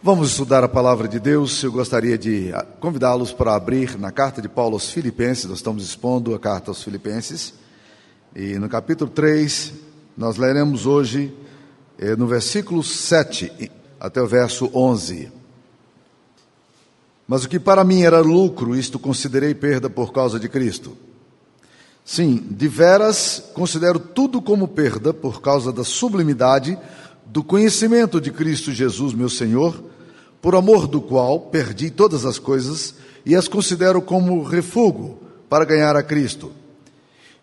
Vamos estudar a palavra de Deus. Eu gostaria de convidá-los para abrir na carta de Paulo aos Filipenses. Nós estamos expondo a carta aos Filipenses. E no capítulo 3, nós leremos hoje eh, no versículo 7 até o verso 11. Mas o que para mim era lucro, isto considerei perda por causa de Cristo. Sim, de veras considero tudo como perda por causa da sublimidade do conhecimento de Cristo Jesus, meu Senhor, por amor do qual perdi todas as coisas e as considero como refúgio para ganhar a Cristo.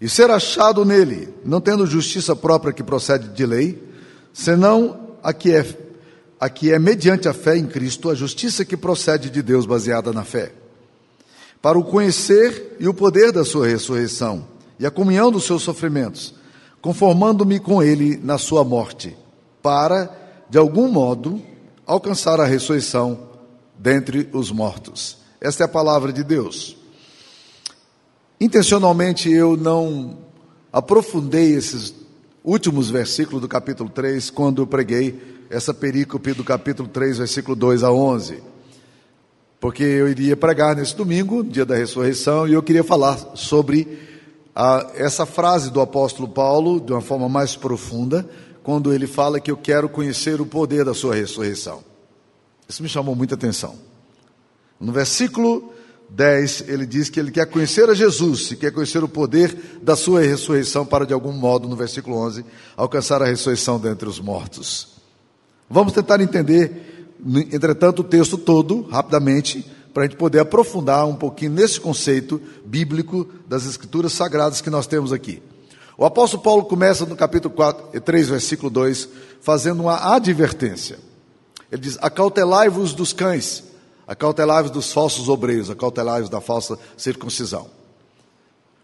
E ser achado nele, não tendo justiça própria que procede de lei, senão a que é, a que é mediante a fé em Cristo, a justiça que procede de Deus baseada na fé. Para o conhecer e o poder da sua ressurreição e a comunhão dos seus sofrimentos, conformando-me com ele na sua morte para, de algum modo, alcançar a ressurreição dentre os mortos. Esta é a palavra de Deus. Intencionalmente eu não aprofundei esses últimos versículos do capítulo 3 quando eu preguei essa perícope do capítulo 3, versículo 2 a 11. Porque eu iria pregar nesse domingo, dia da ressurreição, e eu queria falar sobre a, essa frase do apóstolo Paulo de uma forma mais profunda, quando ele fala que eu quero conhecer o poder da sua ressurreição. Isso me chamou muita atenção. No versículo 10, ele diz que ele quer conhecer a Jesus, e quer conhecer o poder da sua ressurreição para, de algum modo, no versículo 11, alcançar a ressurreição dentre os mortos. Vamos tentar entender, entretanto, o texto todo, rapidamente, para a gente poder aprofundar um pouquinho nesse conceito bíblico das Escrituras Sagradas que nós temos aqui. O apóstolo Paulo começa no capítulo 4, 3, versículo 2, fazendo uma advertência. Ele diz: Acautelai-vos dos cães, acautelai-vos dos falsos obreiros, acautelai-vos da falsa circuncisão.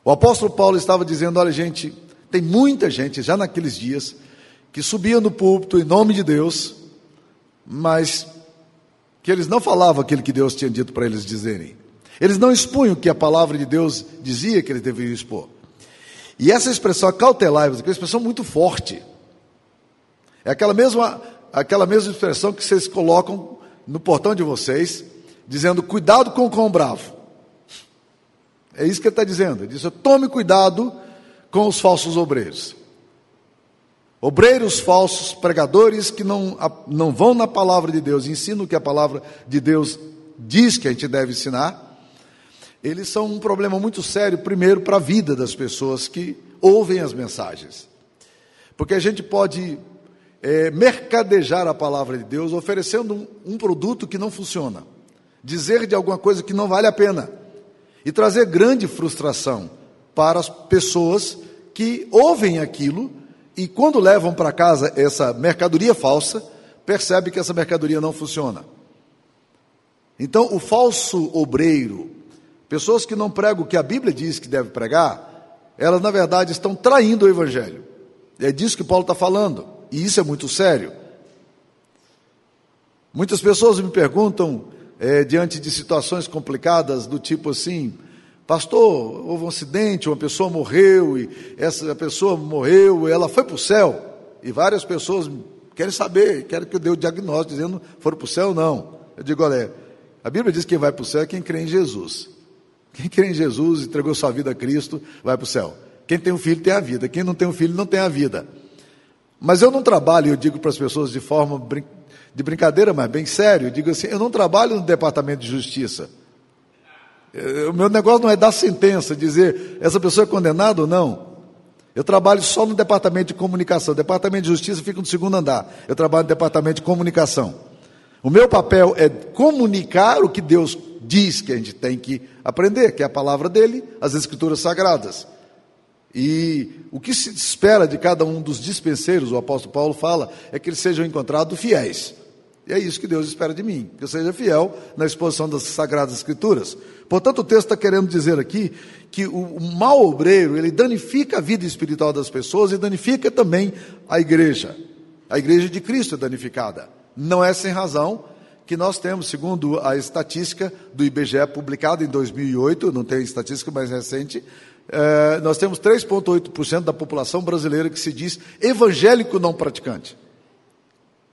O apóstolo Paulo estava dizendo: olha, gente, tem muita gente já naqueles dias que subia no púlpito em nome de Deus, mas que eles não falavam aquilo que Deus tinha dito para eles dizerem. Eles não expunham o que a palavra de Deus dizia que eles deveriam expor. E essa expressão cautelar, é uma expressão muito forte. É aquela mesma, aquela mesma expressão que vocês colocam no portão de vocês, dizendo cuidado com o cão bravo. É isso que ele está dizendo. Ele diz: tome cuidado com os falsos obreiros. Obreiros falsos, pregadores que não, não vão na palavra de Deus, ensinam o que a palavra de Deus diz que a gente deve ensinar eles são um problema muito sério, primeiro, para a vida das pessoas que ouvem as mensagens. Porque a gente pode é, mercadejar a palavra de Deus oferecendo um, um produto que não funciona, dizer de alguma coisa que não vale a pena e trazer grande frustração para as pessoas que ouvem aquilo e, quando levam para casa essa mercadoria falsa, percebe que essa mercadoria não funciona. Então, o falso obreiro, Pessoas que não pregam o que a Bíblia diz que deve pregar, elas na verdade estão traindo o Evangelho. É disso que Paulo está falando, e isso é muito sério. Muitas pessoas me perguntam, é, diante de situações complicadas, do tipo assim: Pastor, houve um acidente, uma pessoa morreu, e essa pessoa morreu, e ela foi para o céu. E várias pessoas querem saber, querem que eu dê o diagnóstico, dizendo foram para o céu ou não. Eu digo: olha, a Bíblia diz que quem vai para o céu é quem crê em Jesus. Quem crê em Jesus, entregou sua vida a Cristo, vai para o céu. Quem tem um filho tem a vida. Quem não tem um filho não tem a vida. Mas eu não trabalho, eu digo para as pessoas de forma brin de brincadeira, mas bem sério, eu digo assim, eu não trabalho no departamento de justiça. O meu negócio não é dar sentença, dizer essa pessoa é condenada ou não. Eu trabalho só no departamento de comunicação. O departamento de justiça fica no segundo andar. Eu trabalho no departamento de comunicação. O meu papel é comunicar o que Deus diz que a gente tem que aprender, que é a palavra dele, as escrituras sagradas. E o que se espera de cada um dos dispenseiros, o apóstolo Paulo fala, é que eles sejam encontrados fiéis. E é isso que Deus espera de mim, que eu seja fiel na exposição das sagradas escrituras. Portanto, o texto está querendo dizer aqui que o, mau obreiro, ele danifica a vida espiritual das pessoas e danifica também a igreja. A igreja de Cristo é danificada. Não é sem razão que nós temos, segundo a estatística do IBGE publicada em 2008, não tem estatística mais recente, é, nós temos 3,8% da população brasileira que se diz evangélico não praticante.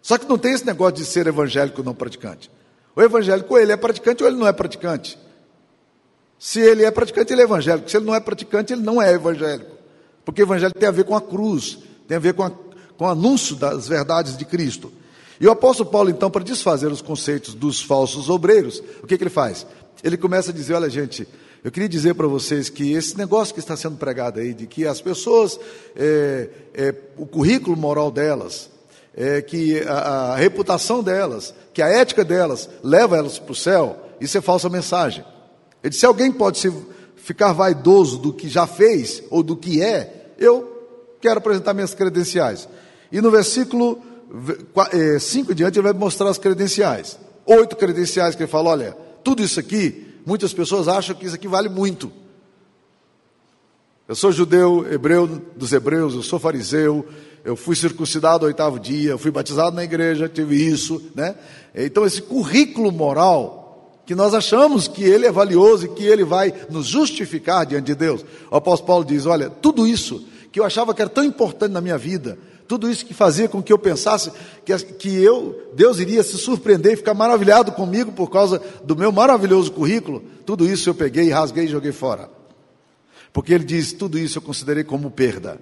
Só que não tem esse negócio de ser evangélico não praticante. O evangélico, ou ele é praticante ou ele não é praticante. Se ele é praticante, ele é evangélico. Se ele não é praticante, ele não é evangélico. Porque evangelho tem a ver com a cruz, tem a ver com, a, com o anúncio das verdades de Cristo. E o apóstolo Paulo, então, para desfazer os conceitos dos falsos obreiros, o que, que ele faz? Ele começa a dizer: olha, gente, eu queria dizer para vocês que esse negócio que está sendo pregado aí, de que as pessoas, é, é, o currículo moral delas, é, que a, a, reputação delas, que a ética delas leva elas para o céu, isso é falsa mensagem. Ele disse: se alguém pode se, ficar vaidoso do que já fez ou do que é, eu quero apresentar minhas credenciais. E no versículo 5 é, diante, ele vai mostrar as credenciais. Oito credenciais que ele fala: olha, tudo isso aqui, muitas pessoas acham que isso aqui vale muito. Eu sou judeu, hebreu dos hebreus, eu sou fariseu, eu fui circuncidado ao oitavo dia, eu fui batizado na igreja, tive isso, né? Então, esse currículo moral que nós achamos que ele é valioso e que ele vai nos justificar diante de Deus. O apóstolo Paulo diz: Olha, tudo isso que eu achava que era tão importante na minha vida, tudo isso que fazia com que eu pensasse que, que eu, Deus iria se surpreender e ficar maravilhado comigo por causa do meu maravilhoso currículo, tudo isso eu peguei, rasguei e joguei fora. Porque ele diz: tudo isso eu considerei como perda.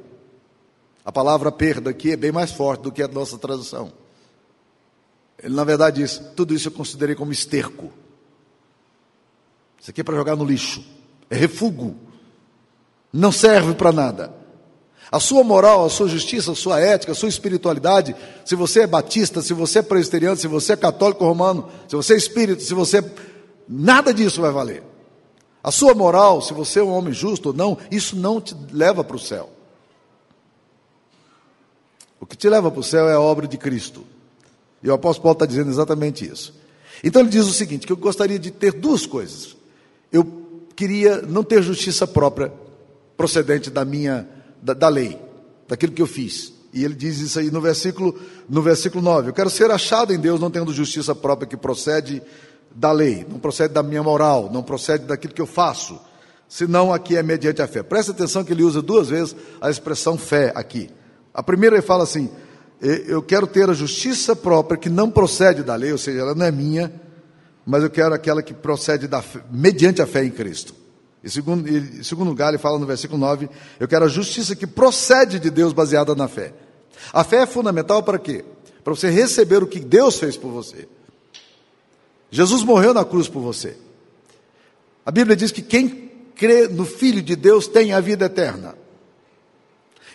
A palavra perda aqui é bem mais forte do que a nossa tradução. Ele, na verdade, diz: tudo isso eu considerei como esterco. Isso aqui é para jogar no lixo. É refúgio. Não serve para nada. A sua moral, a sua justiça, a sua ética, a sua espiritualidade, se você é batista, se você é presbiteriano, se você é católico romano, se você é espírito, se você. Nada disso vai valer. A sua moral, se você é um homem justo ou não, isso não te leva para o céu. O que te leva para o céu é a obra de Cristo. E o apóstolo Paulo está dizendo exatamente isso. Então ele diz o seguinte: que eu gostaria de ter duas coisas eu queria não ter justiça própria procedente da minha da, da, lei, daquilo que eu fiz. E ele diz isso aí no versículo no versículo 9. Eu quero ser achado em Deus não tendo justiça própria que procede da lei, não procede da minha moral, não procede daquilo que eu faço, senão aqui é mediante a fé. Presta atenção que ele usa duas vezes a expressão fé aqui. A primeira ele fala assim: eu quero ter a justiça própria que não procede da lei, ou seja, ela não é minha, mas eu quero aquela que procede da, mediante a fé em Cristo. E segundo, em segundo lugar, ele fala no versículo 9: eu quero a justiça que procede de Deus baseada na fé. A fé é fundamental para quê? Para você receber o que Deus fez por você. Jesus morreu na cruz por você. A Bíblia diz que quem crê no Filho de Deus tem a vida eterna.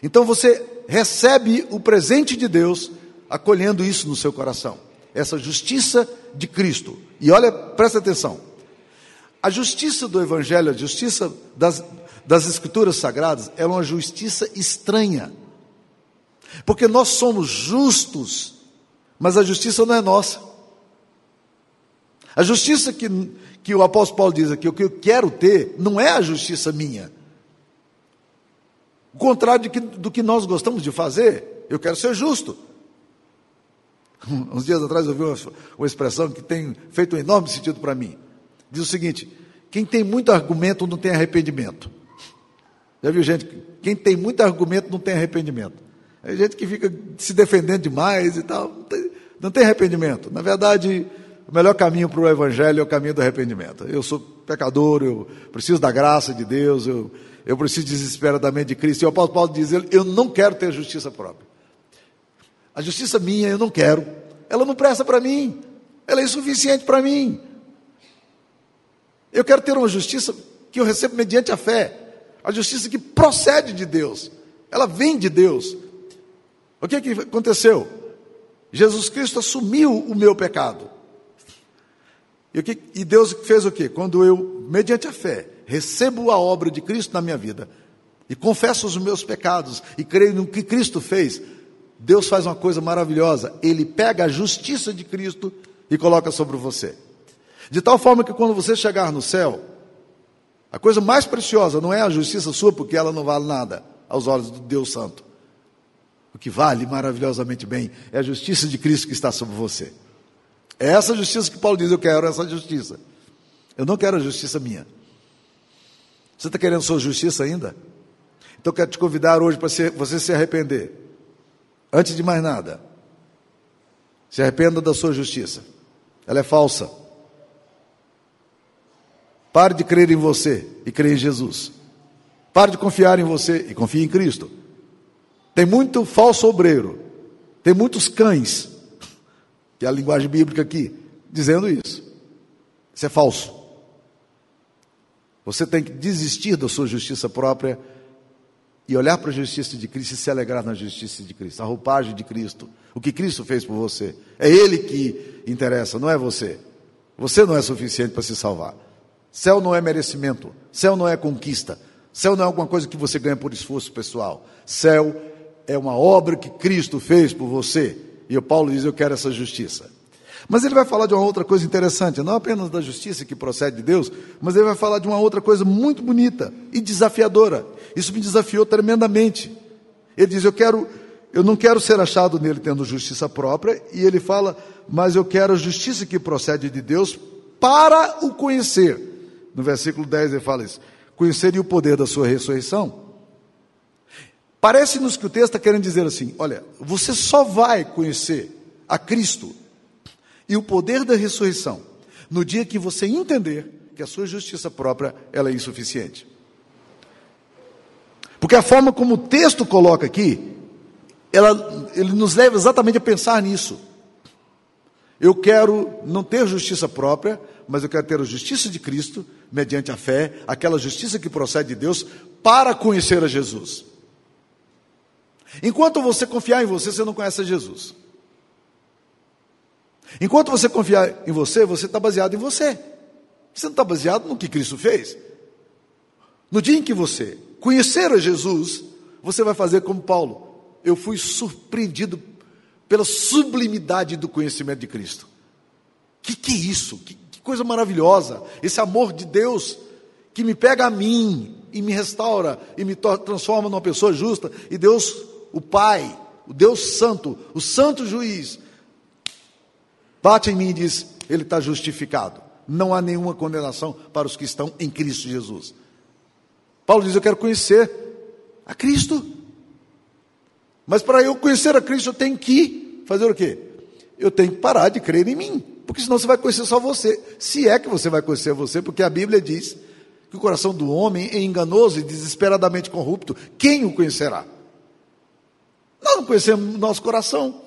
Então você recebe o presente de Deus acolhendo isso no seu coração essa justiça de Cristo. E olha, presta atenção. A justiça do Evangelho, a justiça das, das Escrituras Sagradas, é uma justiça estranha. Porque nós somos justos, mas a justiça não é nossa. A justiça que, que o apóstolo Paulo diz aqui, o que eu quero ter, não é a justiça minha. O contrário que, do que nós gostamos de fazer, eu quero ser justo. Uns dias atrás eu vi uma, uma expressão que tem feito um enorme sentido para mim. Diz o seguinte: quem tem muito argumento não tem arrependimento. Já viu gente? Quem tem muito argumento não tem arrependimento. É gente que fica se defendendo demais e tal. Não tem, não tem arrependimento. Na verdade, o melhor caminho para o Evangelho é o caminho do arrependimento. Eu sou pecador, eu preciso da graça de Deus, eu, eu preciso desesperadamente de Cristo. E o apóstolo Paulo diz: Eu não quero ter justiça própria. A justiça minha eu não quero. Ela não presta para mim. Ela é insuficiente para mim. Eu quero ter uma justiça que eu recebo mediante a fé. A justiça que procede de Deus. Ela vem de Deus. O que, que aconteceu? Jesus Cristo assumiu o meu pecado. E, o que, e Deus fez o quê? Quando eu, mediante a fé, recebo a obra de Cristo na minha vida e confesso os meus pecados e creio no que Cristo fez, Deus faz uma coisa maravilhosa. Ele pega a justiça de Cristo e coloca sobre você. De tal forma que quando você chegar no céu, a coisa mais preciosa não é a justiça sua, porque ela não vale nada aos olhos do Deus Santo. O que vale maravilhosamente bem é a justiça de Cristo que está sobre você. É essa justiça que Paulo diz: Eu quero essa justiça. Eu não quero a justiça minha. Você está querendo sua justiça ainda? Então eu quero te convidar hoje para você se arrepender. Antes de mais nada, Se arrependa da sua justiça. Ela é falsa. Pare de crer em você e crer em Jesus. Pare de confiar em você e confie em Cristo. Tem muito falso obreiro, tem muitos cães, que é a linguagem bíblica aqui, dizendo isso. Isso é falso. Você tem que desistir da sua justiça própria e olhar para a justiça de Cristo e se alegrar na justiça de Cristo, a roupagem de Cristo, o que Cristo fez por você. É Ele que interessa, não é você. Você não é suficiente para se salvar. Céu não é merecimento, céu não é conquista, céu não é alguma coisa que você ganha por esforço pessoal. Céu é uma obra que Cristo fez por você. E o Paulo diz: Eu quero essa justiça. Mas ele vai falar de uma outra coisa interessante, não apenas da justiça que procede de Deus, mas ele vai falar de uma outra coisa muito bonita e desafiadora. Isso me desafiou tremendamente. Ele diz: Eu quero, eu não quero ser achado nele tendo justiça própria, e ele fala, mas eu quero a justiça que procede de Deus para o conhecer no versículo 10 ele fala isso: conheceria o poder da sua ressurreição. Parece-nos que o texto está querendo dizer assim: olha, você só vai conhecer a Cristo e o poder da ressurreição no dia que você entender que a sua justiça própria ela é insuficiente. Porque a forma como o texto coloca aqui, ela, ele nos leva exatamente a pensar nisso. Eu quero não ter justiça própria, mas eu quero ter a justiça de Cristo, mediante a fé, aquela justiça que procede de Deus, para conhecer a Jesus. Enquanto você confiar em você, você não conhece a Jesus. Enquanto você confiar em você, você está baseado em você. Você não está baseado no que Cristo fez. No dia em que você conhecer a Jesus, você vai fazer como Paulo. Eu fui surpreendido pela sublimidade do conhecimento de Cristo. Que que é isso? Que, que coisa maravilhosa! Esse amor de Deus que me pega a mim e me restaura e me transforma numa pessoa justa. E Deus, o Pai, o Deus Santo, o Santo Juiz, bate em mim e diz: Ele está justificado. Não há nenhuma condenação para os que estão em Cristo Jesus. Paulo diz: Eu quero conhecer a Cristo. Mas para eu conhecer a Cristo, eu tenho que fazer o quê? Eu tenho que parar de crer em mim, porque senão você vai conhecer só você. Se é que você vai conhecer você, porque a Bíblia diz que o coração do homem é enganoso e desesperadamente corrupto. Quem o conhecerá? Nós não conhecemos nosso coração.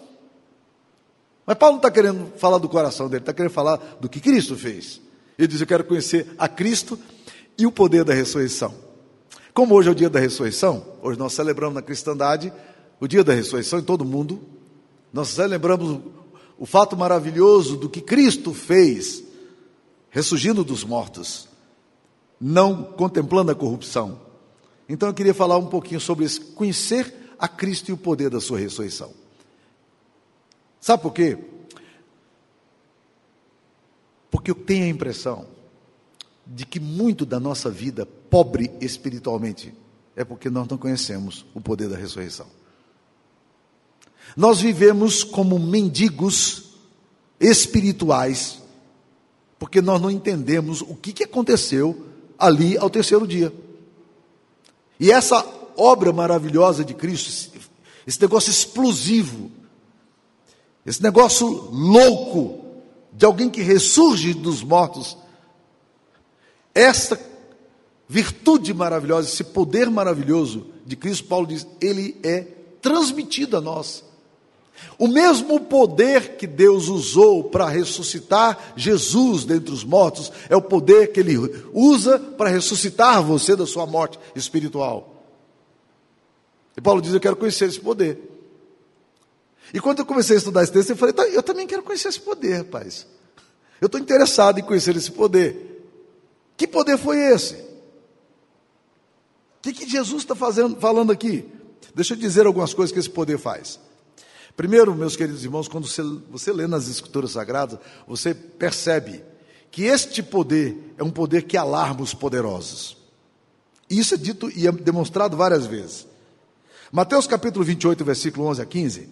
Mas Paulo não está querendo falar do coração dele, está querendo falar do que Cristo fez. Ele diz: Eu quero conhecer a Cristo e o poder da ressurreição. Como hoje é o dia da ressurreição, hoje nós celebramos na cristandade o dia da ressurreição em todo mundo, nós celebramos o fato maravilhoso do que Cristo fez, ressurgindo dos mortos, não contemplando a corrupção. Então eu queria falar um pouquinho sobre isso, conhecer a Cristo e o poder da sua ressurreição. Sabe por quê? Porque eu tenho a impressão de que muito da nossa vida, pobre espiritualmente, é porque nós não conhecemos o poder da ressurreição. Nós vivemos como mendigos espirituais, porque nós não entendemos o que, aconteceu ali ao terceiro dia. E essa obra maravilhosa de Cristo, esse negócio explosivo, esse negócio louco de alguém que ressurge dos mortos, essa virtude maravilhosa, esse poder maravilhoso de Cristo, Paulo diz, ele é transmitido a nós. O mesmo poder que Deus usou para ressuscitar Jesus dentre os mortos é o poder que Ele usa para ressuscitar você da sua morte espiritual. E Paulo diz: Eu quero conhecer esse poder. E quando eu comecei a estudar esse texto, eu falei: tá, Eu também quero conhecer esse poder, rapaz. Eu estou interessado em conhecer esse poder. Que poder foi esse? O que, que Jesus está falando aqui? Deixa eu dizer algumas coisas que esse poder faz. Primeiro, meus queridos irmãos, quando você, você lê nas Escrituras Sagradas, você percebe que este poder é um poder que alarma os poderosos. Isso é dito e é demonstrado várias vezes. Mateus capítulo 28, versículo 11 a 15,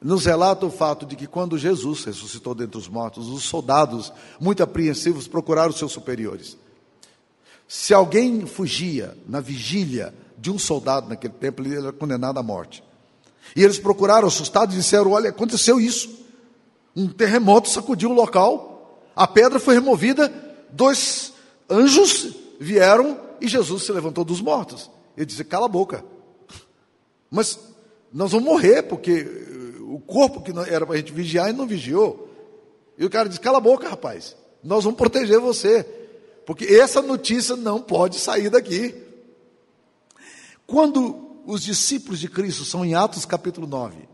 nos relata o fato de que quando Jesus ressuscitou dentre os mortos, os soldados, muito apreensivos, procuraram seus superiores. Se alguém fugia na vigília de um soldado naquele tempo, ele era condenado à morte. E eles procuraram assustados e disseram: Olha, aconteceu isso. Um terremoto sacudiu o local, a pedra foi removida, dois anjos vieram e Jesus se levantou dos mortos. Ele disse: Cala a boca. Mas nós vamos morrer, porque o corpo que era para a gente vigiar, ele não vigiou. E o cara disse: Cala a boca, rapaz. Nós vamos proteger você. Porque essa notícia não pode sair daqui. Quando os discípulos de Cristo são em Atos capítulo 9,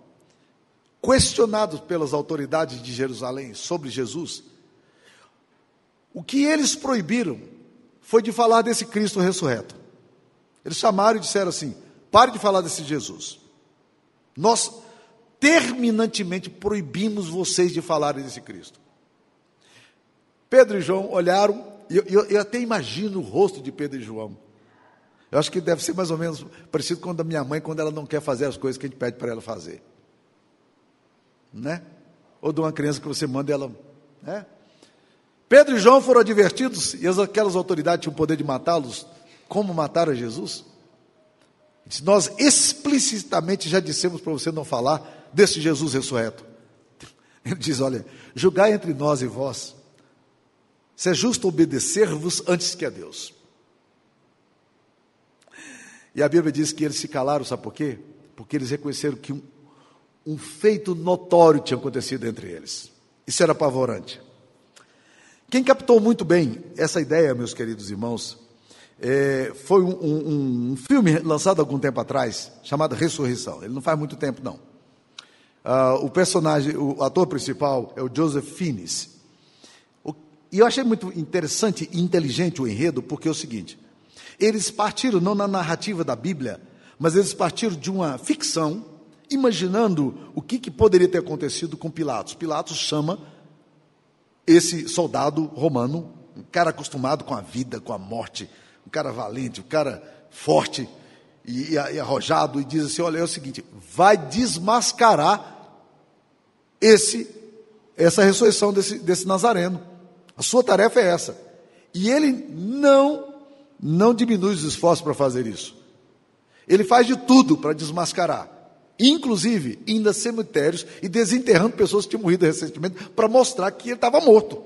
questionados pelas autoridades de Jerusalém sobre Jesus, o que eles proibiram foi de falar desse Cristo ressurreto. Eles chamaram e disseram assim: pare de falar desse Jesus. Nós terminantemente proibimos vocês de falarem desse Cristo. Pedro e João olharam, e eu, eu, eu, até imagino o rosto de Pedro e João. Eu acho que deve ser mais ou menos parecido com a da minha mãe, quando ela não quer fazer as coisas que a gente pede para ela fazer. Né? Ou de uma criança que você manda ela. Né? Pedro e João foram advertidos, e aquelas autoridades tinham o poder de matá-los, como mataram Jesus? Nós explicitamente já dissemos para você não falar desse Jesus ressurreto. Ele diz: Olha, julgai entre nós e vós, se é justo obedecer-vos antes que a Deus. E a Bíblia diz que eles se calaram, sabe por quê? Porque eles reconheceram que um, um feito notório tinha acontecido entre eles. Isso era apavorante. Quem captou muito bem essa ideia, meus queridos irmãos, é, foi um, um, um, filme lançado algum tempo atrás, chamado Ressurreição. Ele não faz muito tempo, não. Uh, o personagem, o ator principal é o Joseph Fiennes. O, e eu achei muito interessante e inteligente o enredo, porque é o seguinte: eles partiram não na narrativa da Bíblia, mas eles partiram de uma ficção, imaginando o que, que poderia ter acontecido com Pilatos. Pilatos chama esse soldado romano, um cara acostumado com a vida, com a morte, um cara valente, um cara forte e, e, arrojado, e diz assim: olha, é o seguinte, vai desmascarar esse, essa ressurreição desse, desse Nazareno. A sua tarefa é essa. E ele não, não diminui os esforços para fazer isso. Ele faz de tudo para desmascarar. Inclusive, indo a cemitérios e desenterrando pessoas que tinham morrido recentemente para mostrar que ele estava morto.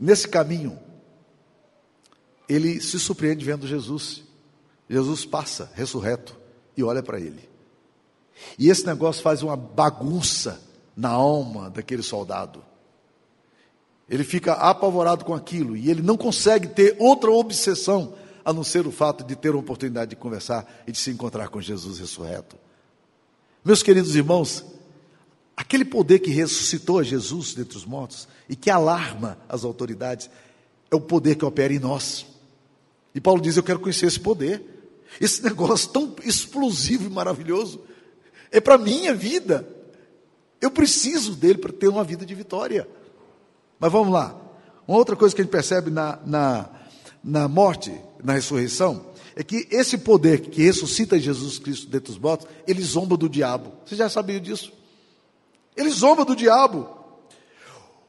Nesse caminho, ele se surpreende vendo Jesus. Jesus passa ressurreto e olha para ele. E esse negócio faz uma bagunça na alma daquele soldado. Ele fica apavorado com aquilo e ele não consegue ter outra obsessão a não ser o fato de ter uma oportunidade de conversar e de se encontrar com Jesus ressurreto. Meus queridos irmãos, aquele poder que ressuscitou a Jesus dentre os mortos e que alarma as autoridades é o poder que opera em nós. E Paulo diz: Eu quero conhecer esse poder, esse negócio tão explosivo e maravilhoso é para a minha vida. Eu preciso dele para ter uma vida de vitória. Mas vamos lá. Uma outra coisa que a gente percebe na, na, na morte, na ressurreição, é que esse poder que ressuscita Jesus Cristo dentre os mortos, ele zomba do diabo. Você já sabia disso? Ele zomba do diabo.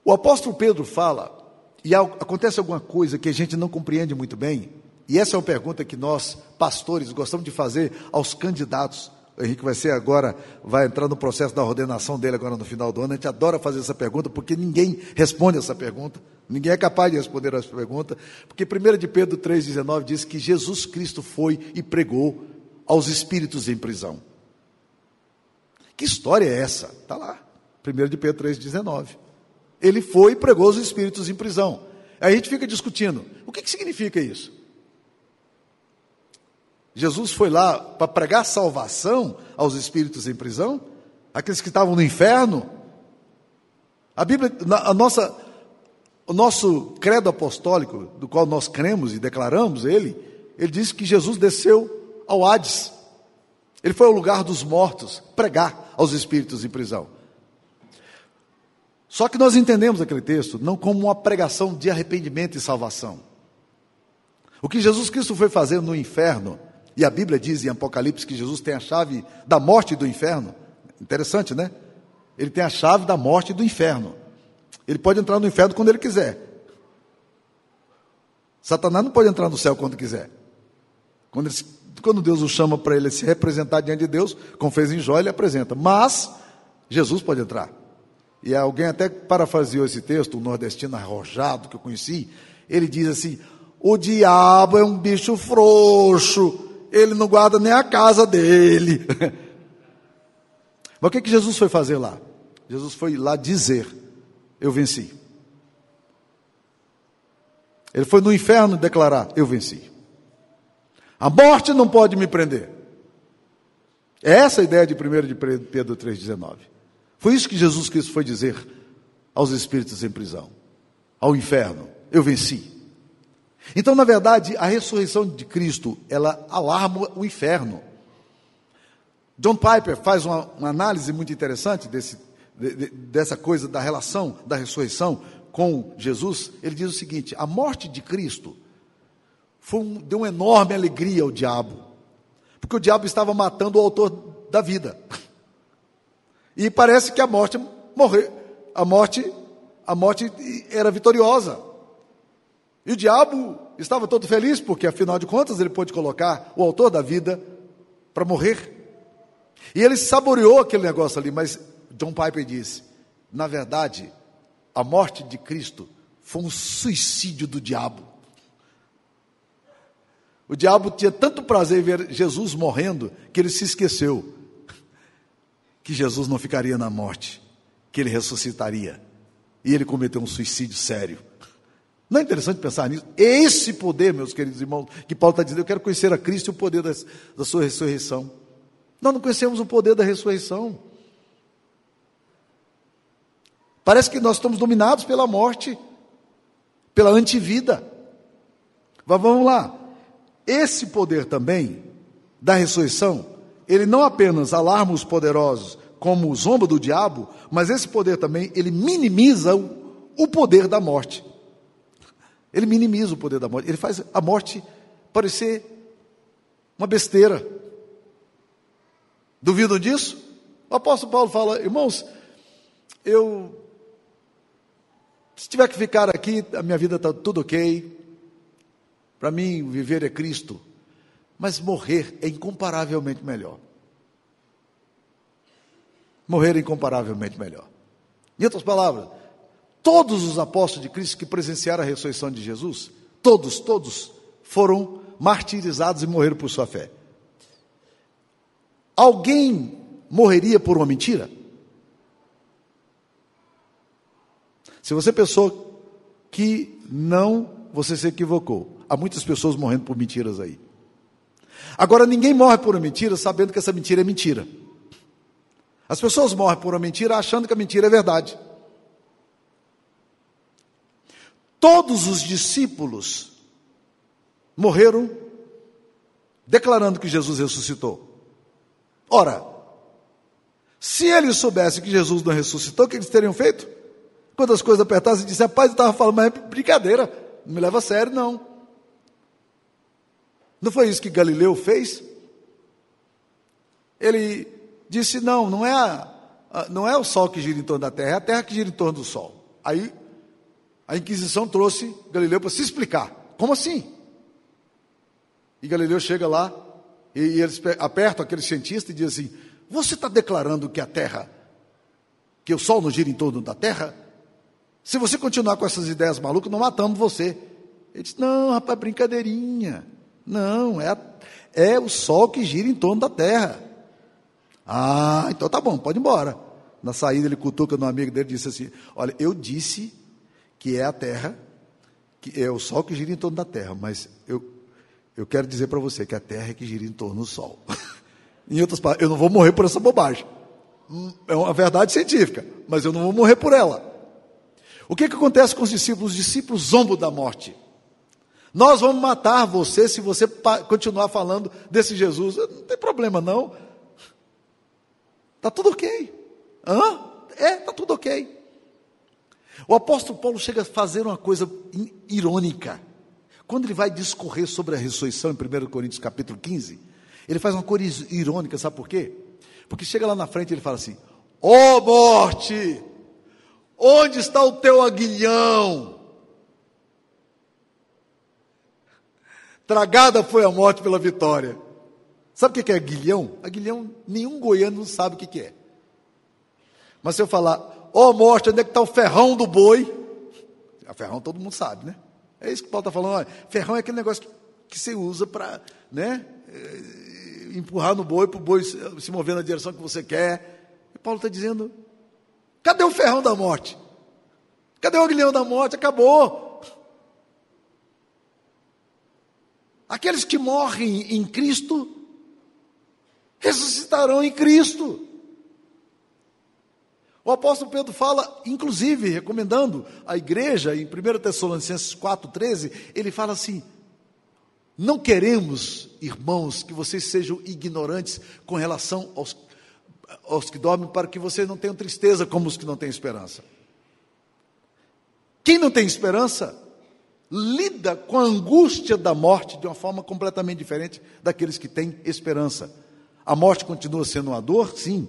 O apóstolo Pedro fala, e acontece alguma coisa que a gente não compreende muito bem, e essa é uma pergunta que nós, pastores, gostamos de fazer aos candidatos o Henrique vai ser agora, vai entrar no processo da ordenação dele agora no final do ano. A gente adora fazer essa pergunta, porque ninguém responde essa pergunta. Ninguém é capaz de responder essa pergunta. Porque 1 de Pedro 3,19 diz que Jesus Cristo foi e pregou aos espíritos em prisão. Que história é essa? Está lá. 1 de Pedro 3,19. Ele foi e pregou aos espíritos em prisão. Aí a gente fica discutindo. O que, que significa isso? Jesus foi lá para pregar salvação aos espíritos em prisão, aqueles que estavam no inferno. A Bíblia, a nossa, o nosso credo apostólico, do qual nós cremos e declaramos ele, ele diz que Jesus desceu ao Hades. Ele foi ao lugar dos mortos pregar aos espíritos em prisão. Só que nós entendemos aquele texto não como uma pregação de arrependimento e salvação. O que Jesus Cristo foi fazer no inferno e a Bíblia diz em Apocalipse que Jesus tem a chave da morte e do inferno. Interessante, né? Ele tem a chave da morte e do inferno. Ele pode entrar no inferno quando ele quiser. Satanás não pode entrar no céu quando quiser. Quando, ele, quando Deus o chama para ele se representar diante de Deus, como fez em Jó, ele apresenta. Mas Jesus pode entrar. e alguém até parafraseou esse texto, um nordestino arrojado que eu conheci, ele diz assim: o diabo é um bicho frouxo, ele não guarda nem a casa dele. Mas o que, que Jesus foi fazer lá? Jesus foi lá dizer: Eu venci. Ele foi no inferno declarar: Eu venci. A morte não pode me prender. É essa a ideia de 1 de Pedro 3,19. Foi isso que Jesus Cristo foi dizer aos espíritos em prisão, ao inferno: Eu venci. Então, na verdade, a ressurreição de Cristo, ela alarma o inferno. John Piper faz uma, uma análise muito interessante desse, de, dessa coisa da relação da ressurreição com Jesus. Ele diz o seguinte: a morte de Cristo um, deu uma enorme alegria ao diabo, porque o diabo estava matando o autor da vida. E parece que a morte morreu, a morte, a morte era vitoriosa. E o diabo estava todo feliz, porque afinal de contas ele pôde colocar o autor da vida para morrer. E ele saboreou aquele negócio ali, mas John Piper disse: na verdade, a morte de Cristo foi um suicídio do diabo. O diabo tinha tanto prazer em ver Jesus morrendo que ele se esqueceu que Jesus não ficaria na morte, que ele ressuscitaria. E ele cometeu um suicídio sério. Não é interessante pensar nisso? Esse poder, meus queridos irmãos, que Paulo está dizendo, eu quero conhecer a Cristo e o poder da, da sua ressurreição. Nós não conhecemos o poder da ressurreição. Parece que nós estamos dominados pela morte, pela antivida. Mas vamos lá. Esse poder também, da ressurreição, ele não apenas alarma os poderosos como o zombo do diabo, mas esse poder também, ele minimiza o, o poder da morte. Ele minimiza o poder da morte. Ele faz a morte parecer uma besteira. Duvidam disso? O apóstolo Paulo fala, irmãos, eu, se tiver que ficar aqui, a minha vida está tudo ok. Para mim, viver é Cristo. Mas morrer é incomparavelmente melhor. Morrer é incomparavelmente melhor. Em outras palavras, Todos os apóstolos de Cristo que presenciaram a ressurreição de Jesus, todos, todos foram martirizados e morreram por sua fé. Alguém morreria por uma mentira? Se você pensou que não, você se equivocou. Há muitas pessoas morrendo por mentiras aí. Agora, ninguém morre por uma mentira sabendo que essa mentira é mentira. As pessoas morrem por uma mentira achando que a mentira é verdade. Todos os discípulos morreram declarando que Jesus ressuscitou. Ora, se eles soubessem que Jesus não ressuscitou, o que eles teriam feito? Quando as coisas apertassem, disse: Rapaz, eu estava falando, mas é brincadeira, não me leva a sério, não. Não foi isso que Galileu fez? Ele disse: Não, não é, a, não é o sol que gira em torno da terra, é a terra que gira em torno do sol. Aí a Inquisição trouxe Galileu para se explicar. Como assim? E Galileu chega lá e, e eles apertam aquele cientista e diz assim: Você está declarando que a Terra, que o Sol não gira em torno da Terra? Se você continuar com essas ideias malucas, não matamos você. Ele disse: Não, rapaz, brincadeirinha. Não, é, a, é o Sol que gira em torno da Terra. Ah, então tá bom, pode ir embora. Na saída, ele cutuca no amigo dele e disse assim: Olha, eu disse que é a Terra, que é o Sol que gira em torno da Terra, mas eu, eu quero dizer para você que a Terra é que gira em torno do Sol. em outras palavras, eu não vou morrer por essa bobagem. Hum, é uma verdade científica, mas eu não vou morrer por ela. O que, que acontece com os discípulos? Os discípulos zombam da morte. Nós vamos matar você se você continuar falando desse Jesus. Não tem problema, não. Está tudo ok. Hã? É, está tudo ok. O apóstolo Paulo chega a fazer uma coisa irônica. Quando ele vai discorrer sobre a ressurreição em 1 Coríntios capítulo 15, ele faz uma coisa irônica, sabe por quê? Porque chega lá na frente e ele fala assim: Ó oh morte, onde está o teu aguilhão? Tragada foi a morte pela vitória. Sabe o que é aguilhão? Aguilhão, nenhum goiano sabe o que é. Mas se eu falar, Ó oh, morte, onde é que está o ferrão do boi? A ferrão todo mundo sabe, né? É isso que Paulo está falando. Olha, ferrão é aquele negócio que, que você usa para né, eh, empurrar no boi, para o boi se mover na direção que você quer. E Paulo está dizendo: cadê o ferrão da morte? Cadê o aguilhão da morte? Acabou. Aqueles que morrem em Cristo ressuscitarão em Cristo. O apóstolo Pedro fala, inclusive, recomendando a igreja, em 1 Tessalonicenses 4,13, ele fala assim: Não queremos, irmãos, que vocês sejam ignorantes com relação aos, aos que dormem, para que vocês não tenham tristeza como os que não têm esperança. Quem não tem esperança lida com a angústia da morte de uma forma completamente diferente daqueles que têm esperança. A morte continua sendo uma dor? Sim.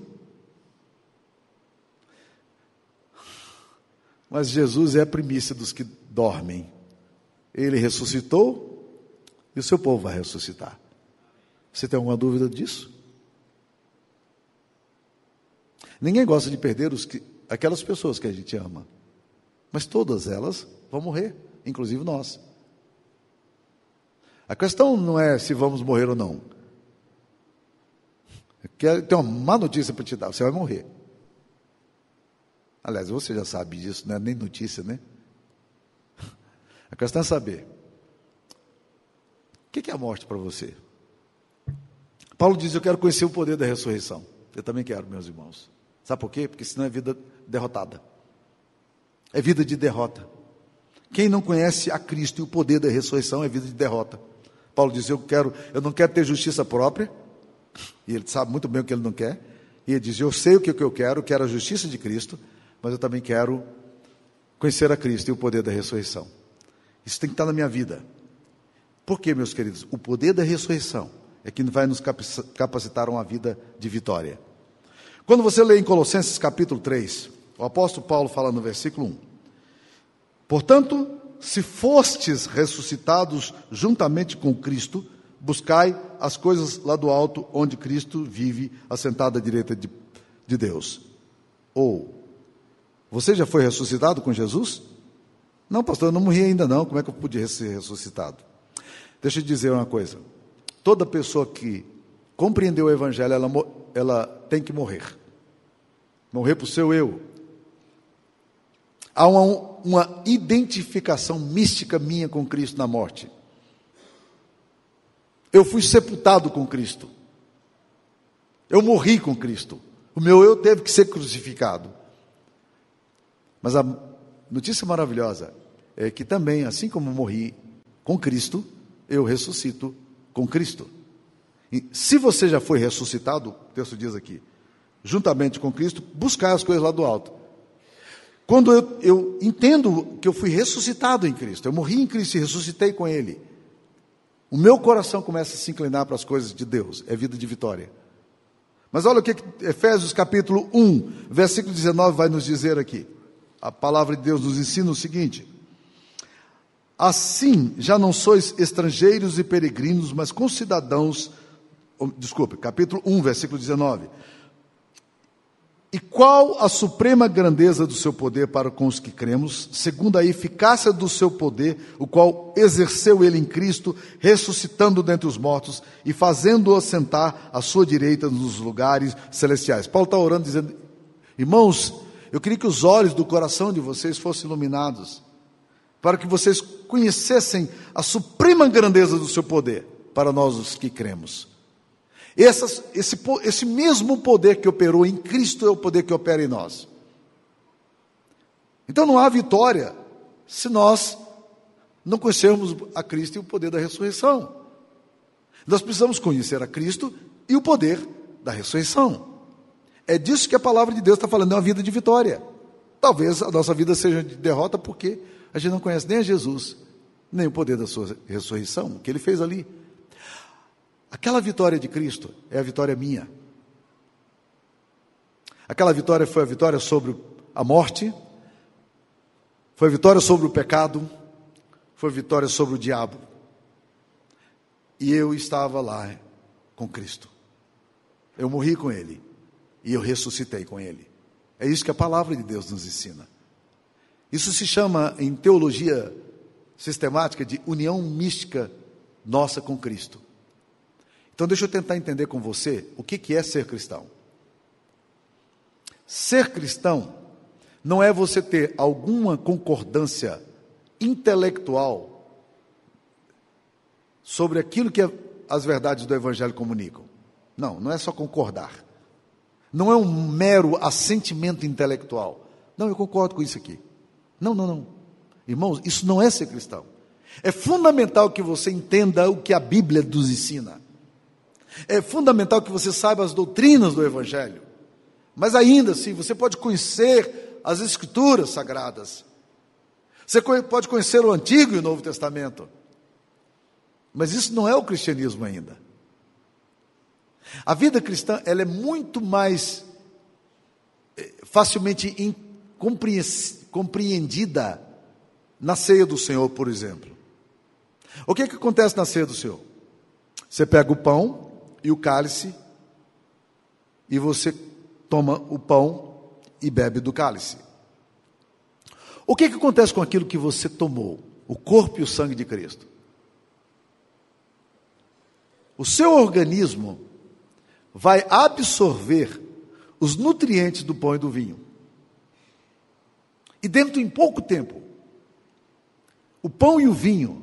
Mas Jesus é a primícia dos que dormem. Ele ressuscitou e o seu povo vai ressuscitar. Você tem alguma dúvida disso? Ninguém gosta de perder os que, aquelas pessoas que a gente ama. Mas todas elas vão morrer, inclusive nós. A questão não é se vamos morrer ou não. Tem uma má notícia para te dar: você vai morrer. Aliás, você já sabe disso, não é nem notícia, né? A questão é saber: o que é a morte para você? Paulo diz: Eu quero conhecer o poder da ressurreição. Eu também quero, meus irmãos. Sabe por quê? Porque senão é vida derrotada. É vida de derrota. Quem não conhece a Cristo e o poder da ressurreição é vida de derrota. Paulo diz: Eu quero, eu não quero ter justiça própria, e ele sabe muito bem o que ele não quer. E ele diz: Eu sei o que eu quero, quero a justiça de Cristo, mas eu também quero conhecer a Cristo e o poder da ressurreição. Isso tem que estar na minha vida. Por quê, meus queridos? O poder da ressurreição é que vai nos capacitar a uma vida de vitória. Quando você lê em Colossenses capítulo 3, o apóstolo Paulo fala no versículo 1: Portanto, se fostes ressuscitados juntamente com Cristo, buscai as coisas lá do alto, onde Cristo vive, assentado à direita de, de Deus. Ou, você já foi ressuscitado com Jesus? Não, pastor, eu não morri ainda não. Como é que eu podia ser ressuscitado? Deixa eu dizer uma coisa. Toda pessoa que compreendeu o Evangelho, ela, ela tem que morrer. Morrer para o seu eu. Há uma, uma identificação mística minha com Cristo na morte. Eu fui sepultado com Cristo. Eu morri com Cristo. O meu eu teve que ser crucificado. Mas a notícia maravilhosa é que também, assim como morri com Cristo, eu ressuscito com Cristo. E se você já foi ressuscitado, o texto diz aqui, juntamente com Cristo, buscar as coisas lá do alto. Quando eu, eu entendo que eu fui ressuscitado em Cristo, eu morri em Cristo e ressuscitei com Ele, o meu coração começa a se inclinar para as coisas de Deus, é vida de vitória. Mas olha o que Efésios capítulo 1, versículo 19 vai nos dizer aqui a palavra de Deus nos ensina o seguinte: Assim já não sois estrangeiros e peregrinos, mas concidadãos. Oh, desculpe, capítulo 1, versículo 19. E qual a suprema grandeza do seu poder para com os que cremos, segundo a eficácia do seu poder, o qual exerceu ele em Cristo, ressuscitando dentre os mortos e fazendo-o assentar à sua direita nos lugares celestiais. Paulo está orando, dizendo: Irmãos, eu queria que os olhos do coração de vocês fossem iluminados, para que vocês conhecessem a suprema grandeza do seu poder para nós os que cremos. Essas, esse, esse mesmo poder que operou em Cristo é o poder que opera em nós. Então não há vitória se nós não conhecermos a Cristo e o poder da ressurreição. Nós precisamos conhecer a Cristo e o poder da ressurreição. É disso que a palavra de Deus está falando, é uma vida de vitória. Talvez a nossa vida seja de derrota porque a gente não conhece nem a Jesus, nem o poder da sua ressurreição, o que ele fez ali. Aquela vitória de Cristo é a vitória minha. Aquela vitória foi a vitória sobre a morte, foi a vitória sobre o pecado, foi a vitória sobre o diabo. E eu estava lá com Cristo. Eu morri com Ele e eu ressuscitei com ele. É isso que a palavra de Deus nos ensina. Isso se chama, em teologia sistemática, de união mística nossa com Cristo. Então, deixa eu tentar entender com você o que é ser cristão. Ser cristão não é você ter alguma concordância intelectual sobre aquilo que as verdades do Evangelho comunicam. Não, não é só concordar. Não é um mero assentimento intelectual. Não, eu concordo com isso aqui. Não, não, não. Irmãos, isso não é ser cristão. É fundamental que você entenda o que a Bíblia nos ensina. É fundamental que você saiba as doutrinas do Evangelho. Mas ainda assim, você pode conhecer as Escrituras sagradas. Você pode conhecer o Antigo e o Novo Testamento. Mas isso não é o cristianismo ainda. A vida cristã ela é muito mais eh, facilmente compreendida na ceia do Senhor, por exemplo. O que, é que acontece na ceia do Senhor? Você pega o pão e o cálice e você toma o pão e bebe do cálice. O que, é que acontece com aquilo que você tomou? O corpo e o sangue de Cristo. O seu organismo vai absorver os nutrientes do pão e do vinho. E dentro de pouco tempo, o pão e o vinho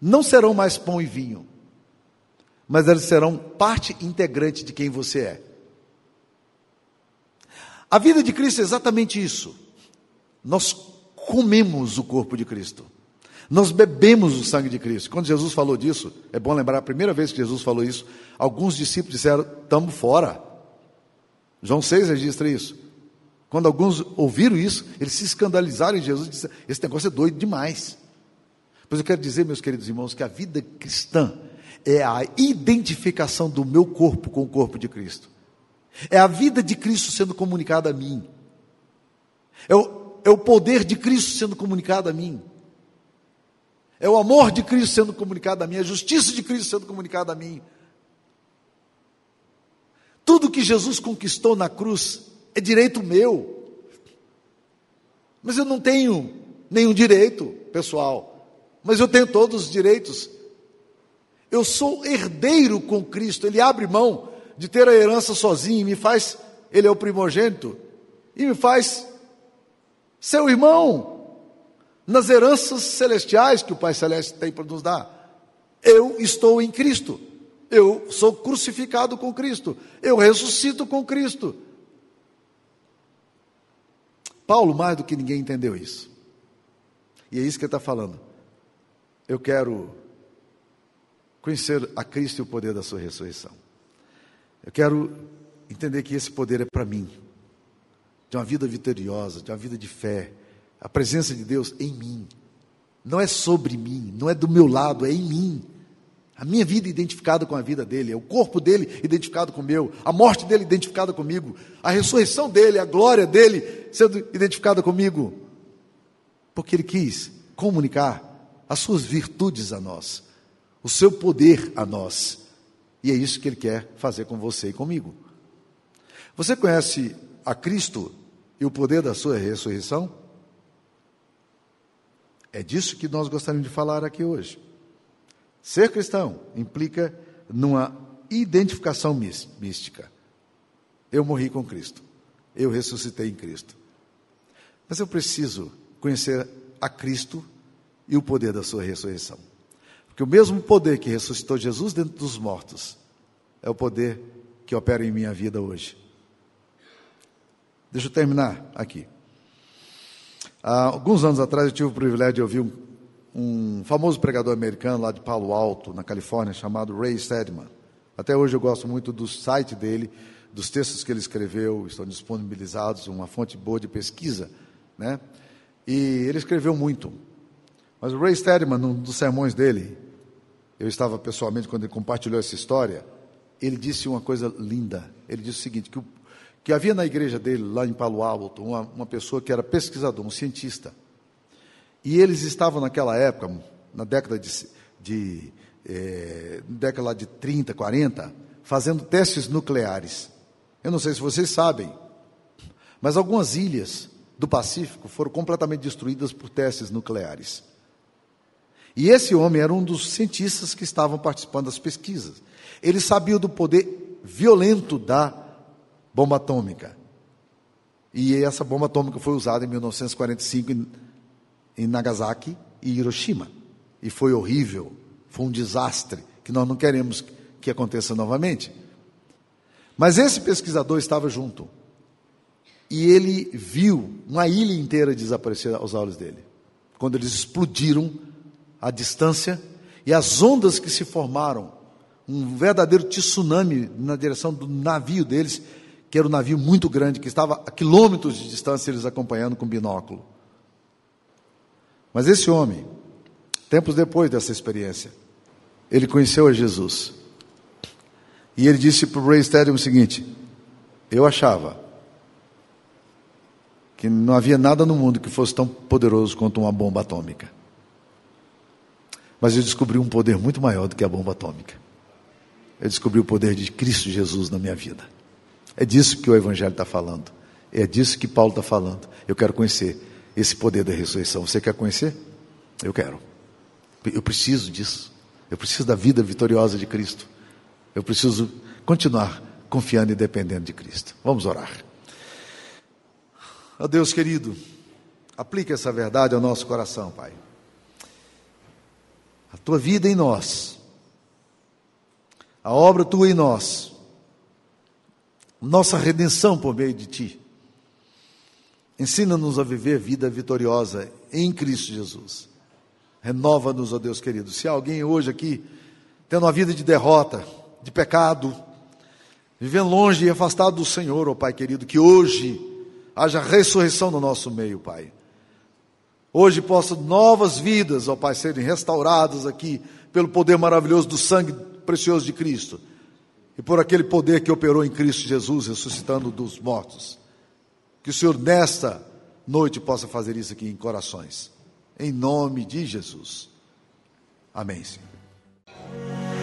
não serão mais pão e vinho, mas eles serão parte integrante de quem você é. A vida de Cristo é exatamente isso. Nós comemos o corpo de Cristo. Nós bebemos o sangue de Cristo. Quando Jesus falou disso, é bom lembrar, a primeira vez que Jesus falou isso, alguns discípulos disseram: estamos fora. João 6 registra isso. Quando alguns ouviram isso, eles se escandalizaram em Jesus e disseram: esse negócio é doido demais. Pois eu quero dizer, meus queridos irmãos, que a vida cristã é a identificação do meu corpo com o corpo de Cristo. É a vida de Cristo sendo comunicada a mim. É o, é o poder de Cristo sendo comunicado a mim. É o amor de Cristo sendo comunicado a mim, a justiça de Cristo sendo comunicada a mim. Tudo que Jesus conquistou na cruz é direito meu. Mas eu não tenho nenhum direito pessoal, mas eu tenho todos os direitos. Eu sou herdeiro com Cristo, Ele abre mão de ter a herança sozinho e me faz, Ele é o primogênito, e me faz seu irmão nas heranças celestiais que o Pai Celeste tem para nos dar. Eu estou em Cristo. Eu sou crucificado com Cristo. Eu ressuscito com Cristo. Paulo, mais do que ninguém, entendeu isso. E é isso que ele está falando. Eu quero conhecer a Cristo e o poder da sua ressurreição. Eu quero entender que esse poder é para mim, de uma vida vitoriosa, de uma vida de fé, a presença de Deus em mim. Não é sobre mim, não é do meu lado, é em mim. A minha vida identificada com a vida dele, é o corpo dele identificado com o meu, a morte dele identificada comigo, a ressurreição dele, a glória dele sendo identificada comigo. Porque ele quis comunicar as suas virtudes a nós, o seu poder a nós. E é isso que ele quer fazer com você e comigo. Você conhece a Cristo e o poder da sua ressurreição? É disso que nós gostaríamos de falar aqui hoje. Ser cristão implica numa identificação mística. Eu morri com Cristo. Eu ressuscitei em Cristo. Mas eu preciso conhecer a Cristo e o poder da sua ressurreição. Porque o mesmo poder que ressuscitou Jesus dentro dos mortos é o poder que opera em minha vida hoje. Deixa eu terminar aqui. Há alguns anos atrás eu tive o privilégio de ouvir um, um famoso pregador americano lá de Palo Alto, na Califórnia, chamado Ray Stedman. Até hoje eu gosto muito do site dele, dos textos que ele escreveu, estão disponibilizados, uma fonte boa de pesquisa, né? E ele escreveu muito. Mas o Ray Stedman, num dos sermões dele, eu estava pessoalmente quando ele compartilhou essa história, ele disse uma coisa linda. Ele disse o seguinte, que o, que havia na igreja dele, lá em Palo Alto, uma, uma pessoa que era pesquisador, um cientista. E eles estavam naquela época, na década de, de é, década de 30, 40, fazendo testes nucleares. Eu não sei se vocês sabem, Mas algumas ilhas do Pacífico foram completamente destruídas por testes nucleares. E esse homem era um dos cientistas que estavam participando das pesquisas. Ele sabia do poder violento da bomba atômica. E essa bomba atômica foi usada em 1945 em, Nagasaki e Hiroshima. E foi horrível, foi um desastre que nós não queremos que aconteça novamente. Mas esse pesquisador estava junto. E ele viu uma ilha inteira desaparecer aos olhos dele. Quando eles explodiram à distância e as ondas que se formaram, um verdadeiro tsunami na direção do navio deles, que era um navio muito grande, que estava a quilômetros de distância, eles acompanhando com binóculo. Mas esse homem, tempos depois dessa experiência, ele conheceu a Jesus. E ele disse para o Ray Stadium o seguinte: Eu achava que não havia nada no mundo que fosse tão poderoso quanto uma bomba atômica. Mas eu descobri um poder muito maior do que a bomba atômica. Eu descobri o poder de Cristo Jesus na minha vida. É disso que o Evangelho está falando. É disso que Paulo está falando. Eu quero conhecer esse poder da ressurreição. Você quer conhecer? Eu quero. Eu preciso disso. Eu preciso da vida vitoriosa de Cristo. Eu preciso continuar confiando e dependendo de Cristo. Vamos orar. Oh Deus querido, aplique essa verdade ao nosso coração, Pai. A tua vida em nós, a obra tua em nós, nossa redenção por meio de ti. Ensina-nos a viver vida vitoriosa em Cristo Jesus. Renova-nos, ó Deus querido. Se alguém hoje aqui tendo uma vida de derrota, de pecado, vivendo longe e afastado do Senhor, ó Pai querido, que hoje haja ressurreição no nosso meio, Pai. Hoje possam novas vidas, ó Pai, serem restauradas aqui pelo poder maravilhoso do sangue precioso de Cristo e por aquele poder que operou em Cristo Jesus, ressuscitando dos mortos. Que o Senhor, nesta noite, possa fazer isso aqui em corações. Em nome de Jesus. Amém, Senhor.